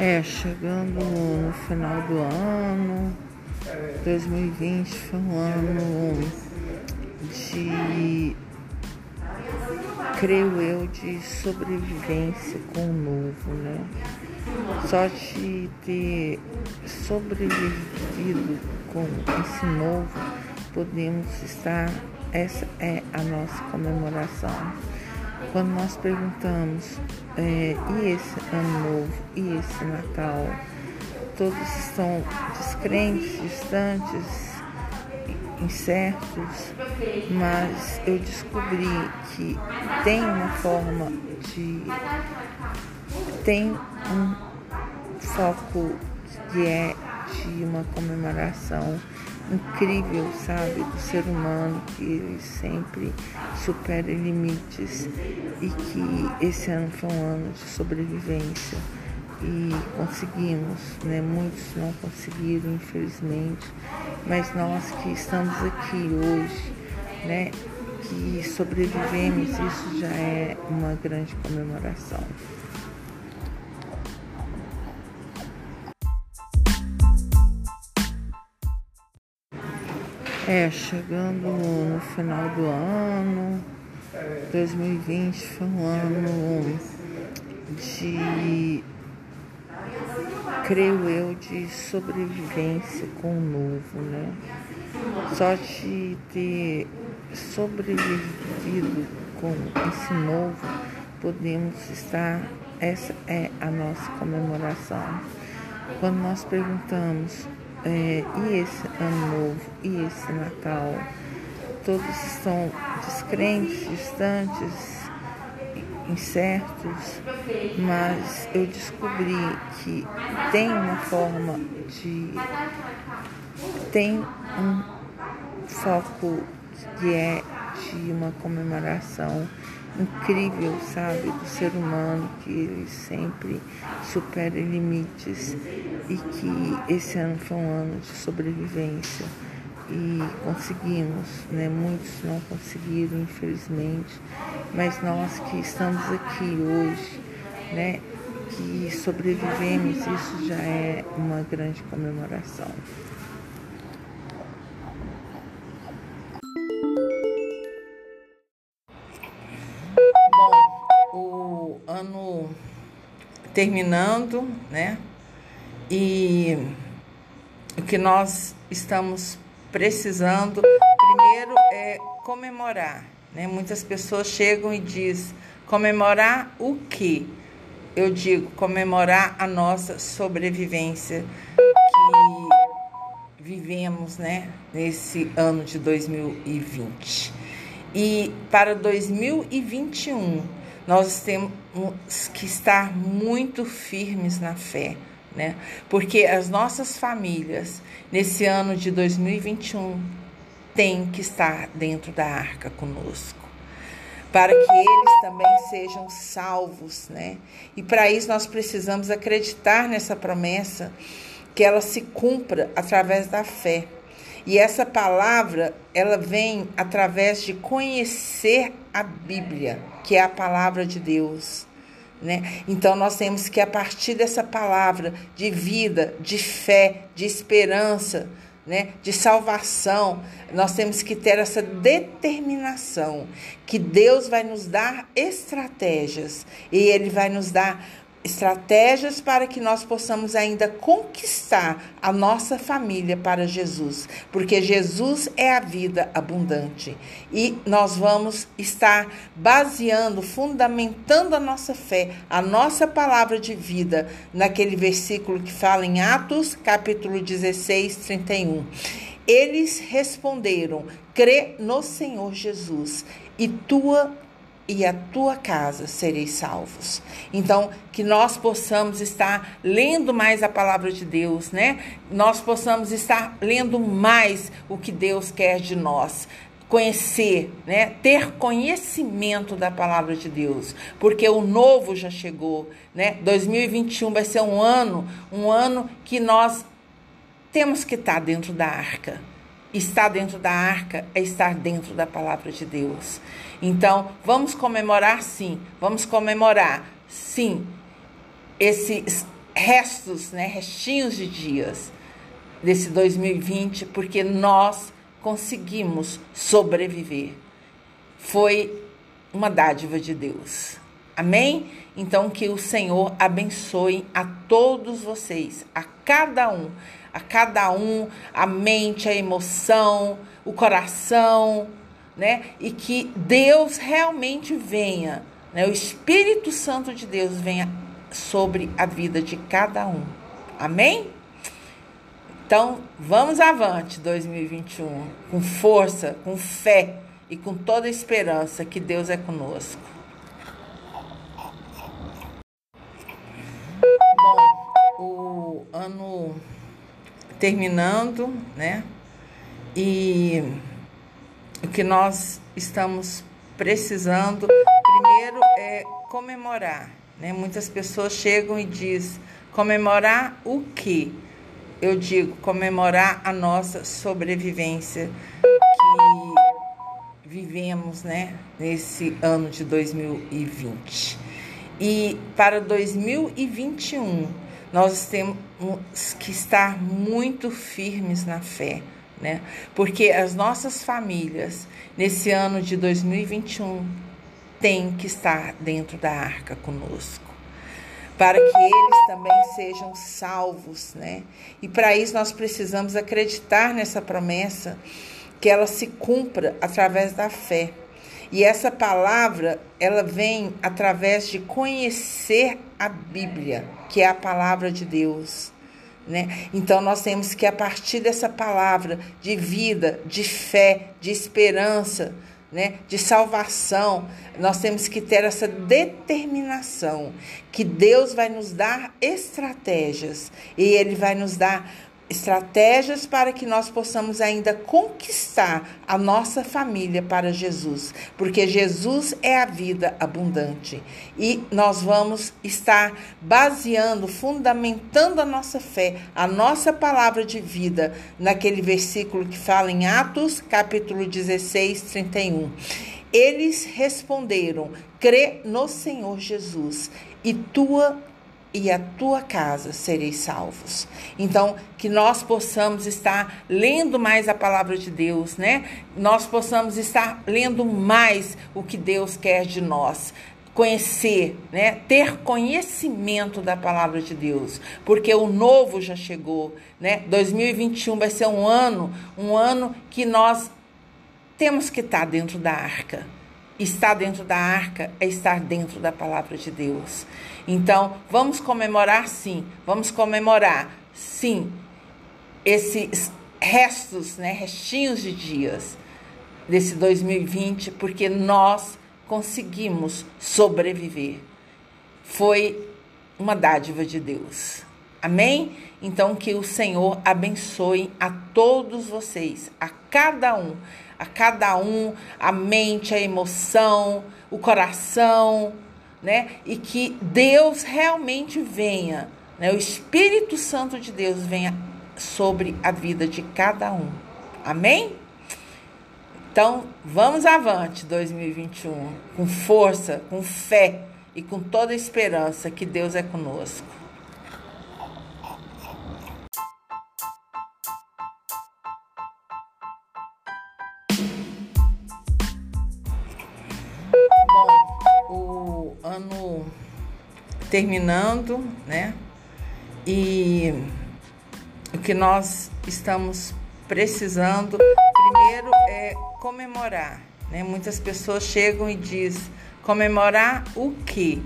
É, chegando no final do ano, 2020 foi um ano de, creio eu, de sobrevivência com o novo, né? Só de ter sobrevivido com esse novo, podemos estar, essa é a nossa comemoração. Quando nós perguntamos, é, e esse ano novo, e esse Natal, todos estão descrentes, distantes, incertos, mas eu descobri que tem uma forma de. tem um foco que é de uma comemoração incrível, sabe, do ser humano, que sempre supera limites e que esse ano foi um ano de sobrevivência e conseguimos, né? Muitos não conseguiram, infelizmente, mas nós que estamos aqui hoje, né? Que sobrevivemos, isso já é uma grande comemoração. É, chegando no final do ano, 2020 foi um ano de, creio eu, de sobrevivência com o novo, né? Só de ter sobrevivido com esse novo, podemos estar, essa é a nossa comemoração. Quando nós perguntamos é, e esse ano novo e esse Natal, todos estão descrentes, distantes, incertos, mas eu descobri que tem uma forma de. tem um foco que é de uma comemoração incrível, sabe, do ser humano, que ele sempre supera limites e que esse ano foi um ano de sobrevivência e conseguimos, né? Muitos não conseguiram, infelizmente, mas nós que estamos aqui hoje, né? Que sobrevivemos, isso já é uma grande comemoração. Terminando, né? E o que nós estamos precisando primeiro é comemorar, né? Muitas pessoas chegam e diz comemorar o quê? Eu digo comemorar a nossa sobrevivência que vivemos, né, nesse ano de 2020. E para 2021, nós temos que estar muito firmes na fé, né? Porque as nossas famílias, nesse ano de 2021, têm que estar dentro da arca conosco. Para que eles também sejam salvos, né? E para isso nós precisamos acreditar nessa promessa, que ela se cumpra através da fé. E essa palavra, ela vem através de conhecer a Bíblia, que é a palavra de Deus. Né? Então nós temos que, a partir dessa palavra de vida, de fé, de esperança, né, de salvação, nós temos que ter essa determinação que Deus vai nos dar estratégias e Ele vai nos dar estratégias para que nós possamos ainda conquistar a nossa família para Jesus, porque Jesus é a vida abundante e nós vamos estar baseando, fundamentando a nossa fé, a nossa palavra de vida naquele versículo que fala em Atos, capítulo 16, 31. Eles responderam: crê no Senhor Jesus e tua e a tua casa sereis salvos. Então, que nós possamos estar lendo mais a palavra de Deus, né? Nós possamos estar lendo mais o que Deus quer de nós. Conhecer, né? Ter conhecimento da palavra de Deus, porque o novo já chegou, né? 2021 vai ser um ano, um ano que nós temos que estar dentro da arca. Estar dentro da arca é estar dentro da palavra de Deus. Então, vamos comemorar sim, vamos comemorar sim esse restos, né, restinhos de dias desse 2020, porque nós conseguimos sobreviver. Foi uma dádiva de Deus. Amém? Então que o Senhor abençoe a todos vocês, a cada um, a cada um, a mente, a emoção, o coração, né? E que Deus realmente venha, né? O Espírito Santo de Deus venha sobre a vida de cada um. Amém? Então, vamos avante 2021, com força, com fé e com toda a esperança que Deus é conosco. O ano terminando, né? E o que nós estamos precisando primeiro é comemorar, né? Muitas pessoas chegam e diz comemorar o quê? Eu digo comemorar a nossa sobrevivência que vivemos, né, nesse ano de 2020. E para 2021, nós temos que estar muito firmes na fé, né? Porque as nossas famílias, nesse ano de 2021, têm que estar dentro da arca conosco. Para que eles também sejam salvos, né? E para isso nós precisamos acreditar nessa promessa, que ela se cumpra através da fé. E essa palavra, ela vem através de conhecer a Bíblia, que é a palavra de Deus. Né? Então nós temos que, a partir dessa palavra de vida, de fé, de esperança, né, de salvação, nós temos que ter essa determinação que Deus vai nos dar estratégias e Ele vai nos dar estratégias para que nós possamos ainda conquistar a nossa família para Jesus, porque Jesus é a vida abundante e nós vamos estar baseando, fundamentando a nossa fé, a nossa palavra de vida naquele versículo que fala em Atos, capítulo 16, 31. Eles responderam: crê no Senhor Jesus e tua e a tua casa sereis salvos. Então, que nós possamos estar lendo mais a palavra de Deus, né? Nós possamos estar lendo mais o que Deus quer de nós. Conhecer, né? Ter conhecimento da palavra de Deus, porque o novo já chegou, né? 2021 vai ser um ano, um ano que nós temos que estar dentro da arca Estar dentro da arca é estar dentro da palavra de Deus. Então, vamos comemorar sim, vamos comemorar sim esses restos, né, restinhos de dias desse 2020, porque nós conseguimos sobreviver. Foi uma dádiva de Deus. Amém? Então que o Senhor abençoe a todos vocês, a cada um a cada um a mente, a emoção, o coração, né? E que Deus realmente venha, né? O Espírito Santo de Deus venha sobre a vida de cada um. Amém? Então, vamos avante 2021 com força, com fé e com toda a esperança que Deus é conosco. Terminando, né? E o que nós estamos precisando primeiro é comemorar, né? Muitas pessoas chegam e diz comemorar o quê?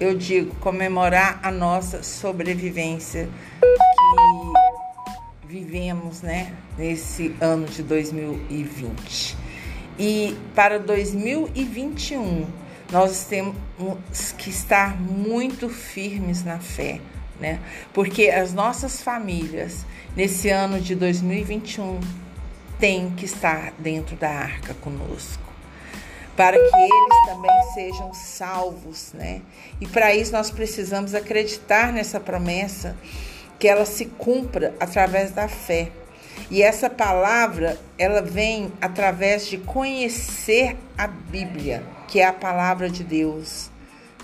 Eu digo comemorar a nossa sobrevivência que vivemos, né, nesse ano de 2020. E para 2021 nós temos que estar muito firmes na fé, né? Porque as nossas famílias, nesse ano de 2021, têm que estar dentro da arca conosco. Para que eles também sejam salvos, né? E para isso nós precisamos acreditar nessa promessa, que ela se cumpra através da fé. E essa palavra, ela vem através de conhecer a Bíblia, que é a palavra de Deus,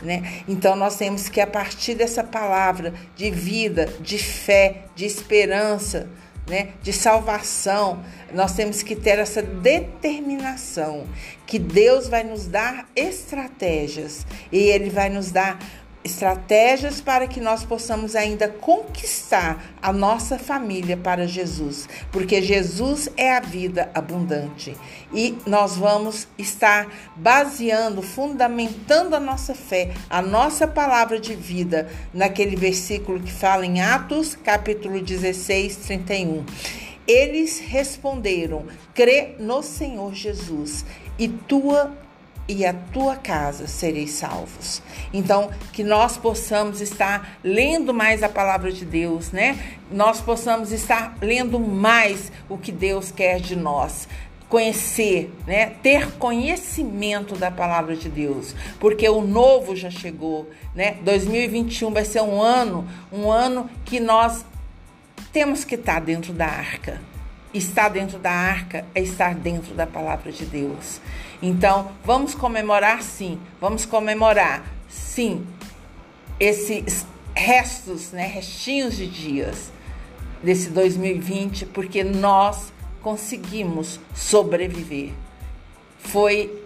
Né? Então nós temos que, a partir dessa palavra de vida, de fé, de esperança, né, de salvação, nós temos que ter essa determinação que Deus vai nos dar estratégias e Ele vai nos dar estratégias para que nós possamos ainda conquistar a nossa família para Jesus, porque Jesus é a vida abundante e nós vamos estar baseando, fundamentando a nossa fé, a nossa palavra de vida naquele versículo que fala em Atos, capítulo 16, 31. Eles responderam: crê no Senhor Jesus e tua e a tua casa sereis salvos. Então, que nós possamos estar lendo mais a palavra de Deus, né? Nós possamos estar lendo mais o que Deus quer de nós. Conhecer, né? Ter conhecimento da palavra de Deus, porque o novo já chegou, né? 2021 vai ser um ano, um ano que nós temos que estar dentro da arca. Estar dentro da arca é estar dentro da palavra de Deus. Então, vamos comemorar sim, vamos comemorar sim esses restos, né, restinhos de dias desse 2020, porque nós conseguimos sobreviver. Foi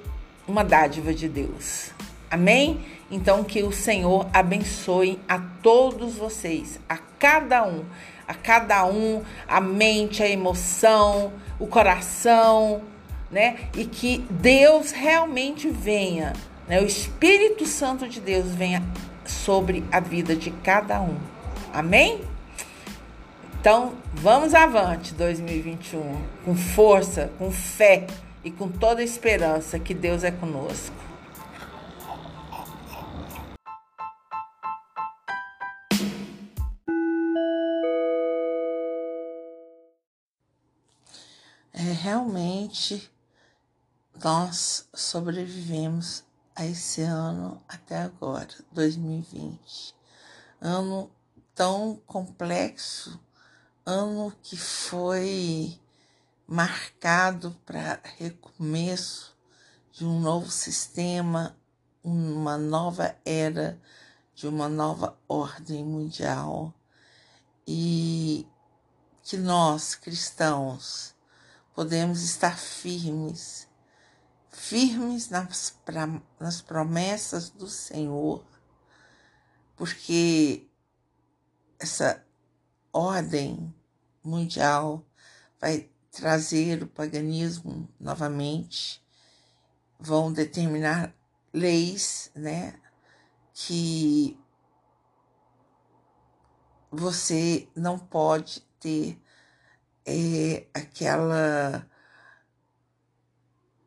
uma dádiva de Deus. Amém? Então que o Senhor abençoe a todos vocês, a cada um, a cada um, a mente, a emoção, o coração, né? E que Deus realmente venha, né? O Espírito Santo de Deus venha sobre a vida de cada um. Amém? Então, vamos avante 2021 com força, com fé e com toda a esperança que Deus é conosco. É realmente nós sobrevivemos a esse ano até agora, 2020. Ano tão complexo, ano que foi marcado para recomeço de um novo sistema, uma nova era, de uma nova ordem mundial. E que nós, cristãos, podemos estar firmes firmes nas, pra, nas promessas do Senhor, porque essa ordem mundial vai trazer o paganismo novamente, vão determinar leis, né, que você não pode ter é, aquela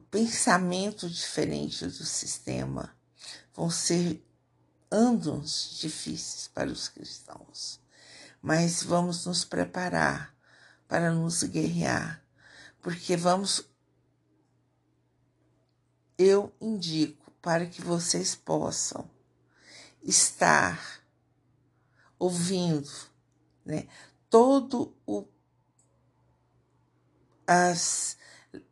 pensamento diferente do sistema. Vão ser anos difíceis para os cristãos, mas vamos nos preparar para nos guerrear, porque vamos. Eu indico para que vocês possam estar ouvindo, né, todo o as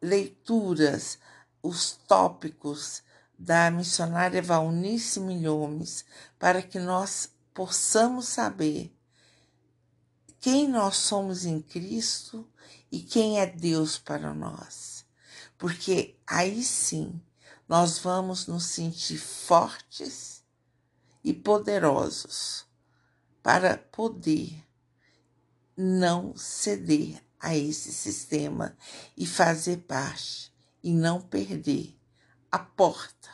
leituras, os tópicos da missionária Valnice Milhomes, para que nós possamos saber quem nós somos em Cristo e quem é Deus para nós. Porque aí sim nós vamos nos sentir fortes e poderosos para poder não ceder a esse sistema e fazer parte e não perder a porta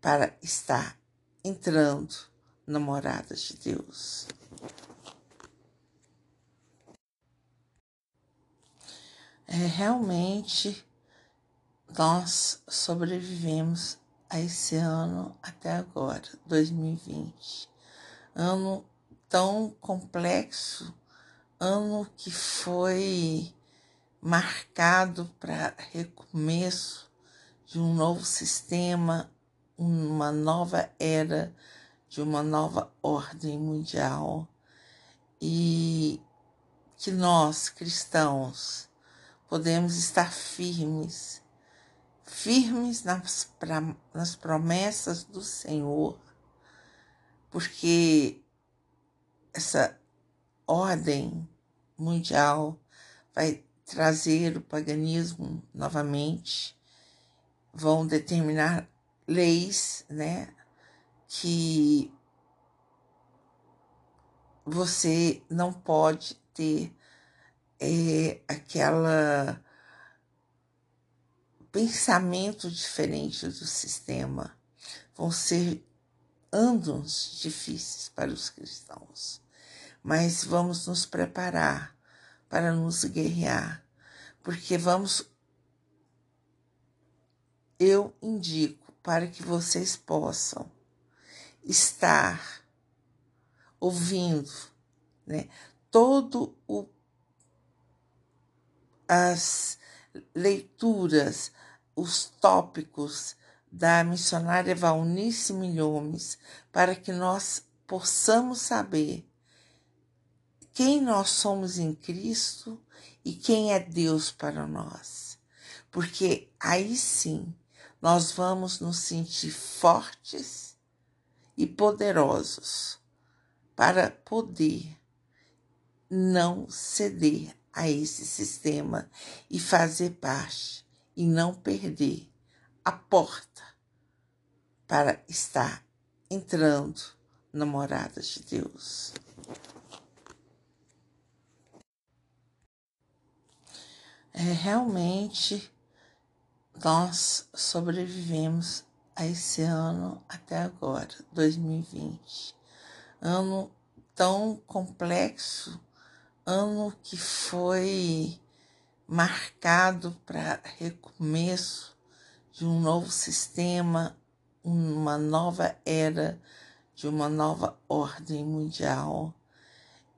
para estar entrando na morada de Deus. É, realmente nós sobrevivemos a esse ano até agora, 2020. Ano tão complexo ano que foi marcado para recomeço de um novo sistema, uma nova era, de uma nova ordem mundial. E que nós, cristãos, podemos estar firmes, firmes nas, pra, nas promessas do Senhor, porque essa ordem mundial vai trazer o paganismo novamente, vão determinar leis, né, que você não pode ter é, aquela pensamento diferente do sistema. Vão ser anos difíceis para os cristãos, mas vamos nos preparar para nos guerrear, porque vamos. Eu indico para que vocês possam estar ouvindo, né, todo o as leituras, os tópicos da missionária Valnice Milhomes, para que nós possamos saber quem nós somos em Cristo e quem é Deus para nós. Porque aí sim nós vamos nos sentir fortes e poderosos para poder não ceder a esse sistema e fazer parte e não perder a porta para estar entrando na morada de Deus. É, realmente nós sobrevivemos a esse ano até agora, 2020. Ano tão complexo ano que foi marcado para recomeço de um novo sistema, uma nova era, de uma nova ordem mundial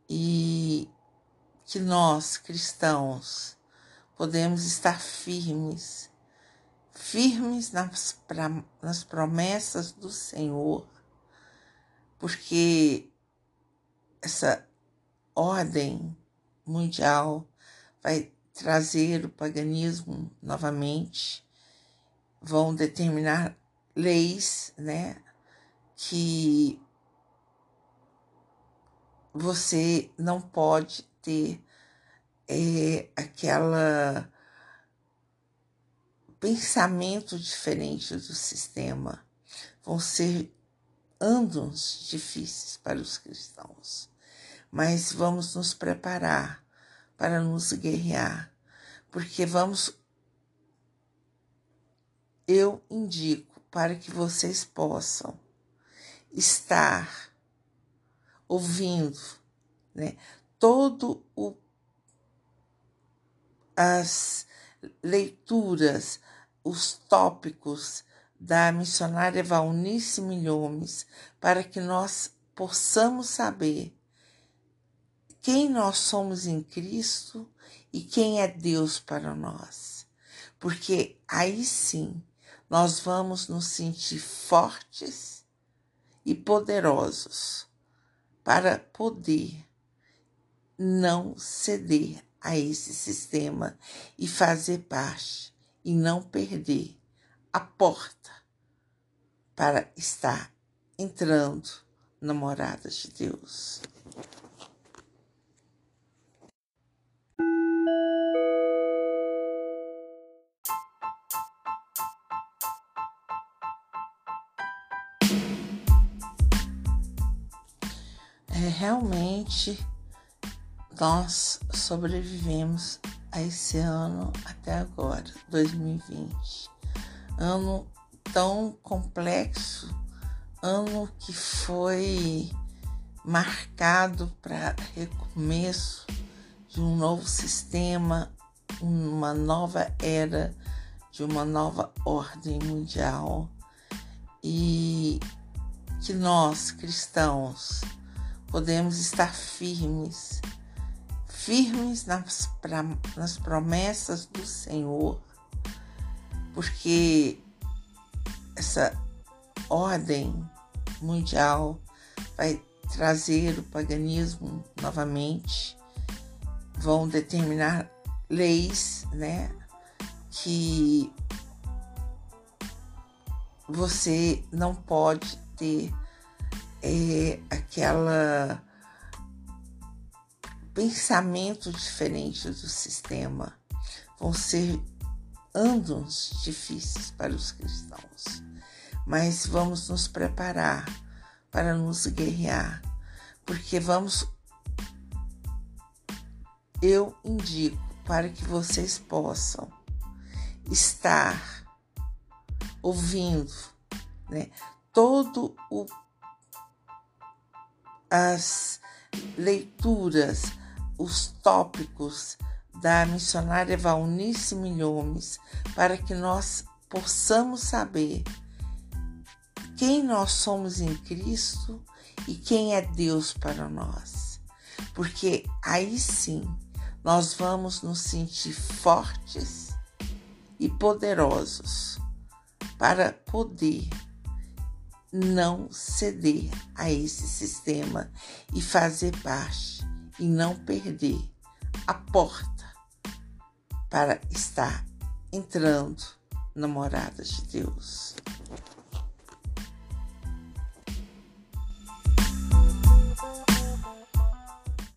e que nós, cristãos, podemos estar firmes, firmes nas, pra, nas promessas do Senhor, porque essa ordem mundial vai trazer o paganismo novamente, vão determinar leis, né, que você não pode ter é, aquela pensamento diferente do sistema. Vão ser anos difíceis para os cristãos mas vamos nos preparar para nos guerrear, porque vamos. Eu indico para que vocês possam estar ouvindo, né, todo o as leituras, os tópicos da missionária Valnice Milhomes, para que nós possamos saber quem nós somos em Cristo e quem é Deus para nós. Porque aí sim nós vamos nos sentir fortes e poderosos para poder não ceder a esse sistema e fazer parte e não perder a porta para estar entrando na morada de Deus. É, realmente nós sobrevivemos a esse ano até agora, 2020. Ano tão complexo, ano que foi marcado para recomeço de um novo sistema, uma nova era, de uma nova ordem mundial e que nós cristãos podemos estar firmes, firmes nas, pra, nas promessas do Senhor, porque essa ordem mundial vai trazer o paganismo novamente. Vão determinar leis, né, que você não pode ter é, aquela pensamento diferente do sistema. Vão ser anos difíceis para os cristãos, mas vamos nos preparar para nos guerrear, porque vamos. Eu indico para que vocês possam estar ouvindo, né, todo o as leituras, os tópicos da missionária Valnice Milhomes para que nós possamos saber quem nós somos em Cristo e quem é Deus para nós. Porque aí sim nós vamos nos sentir fortes e poderosos para poder não ceder a esse sistema e fazer parte e não perder a porta para estar entrando na morada de Deus.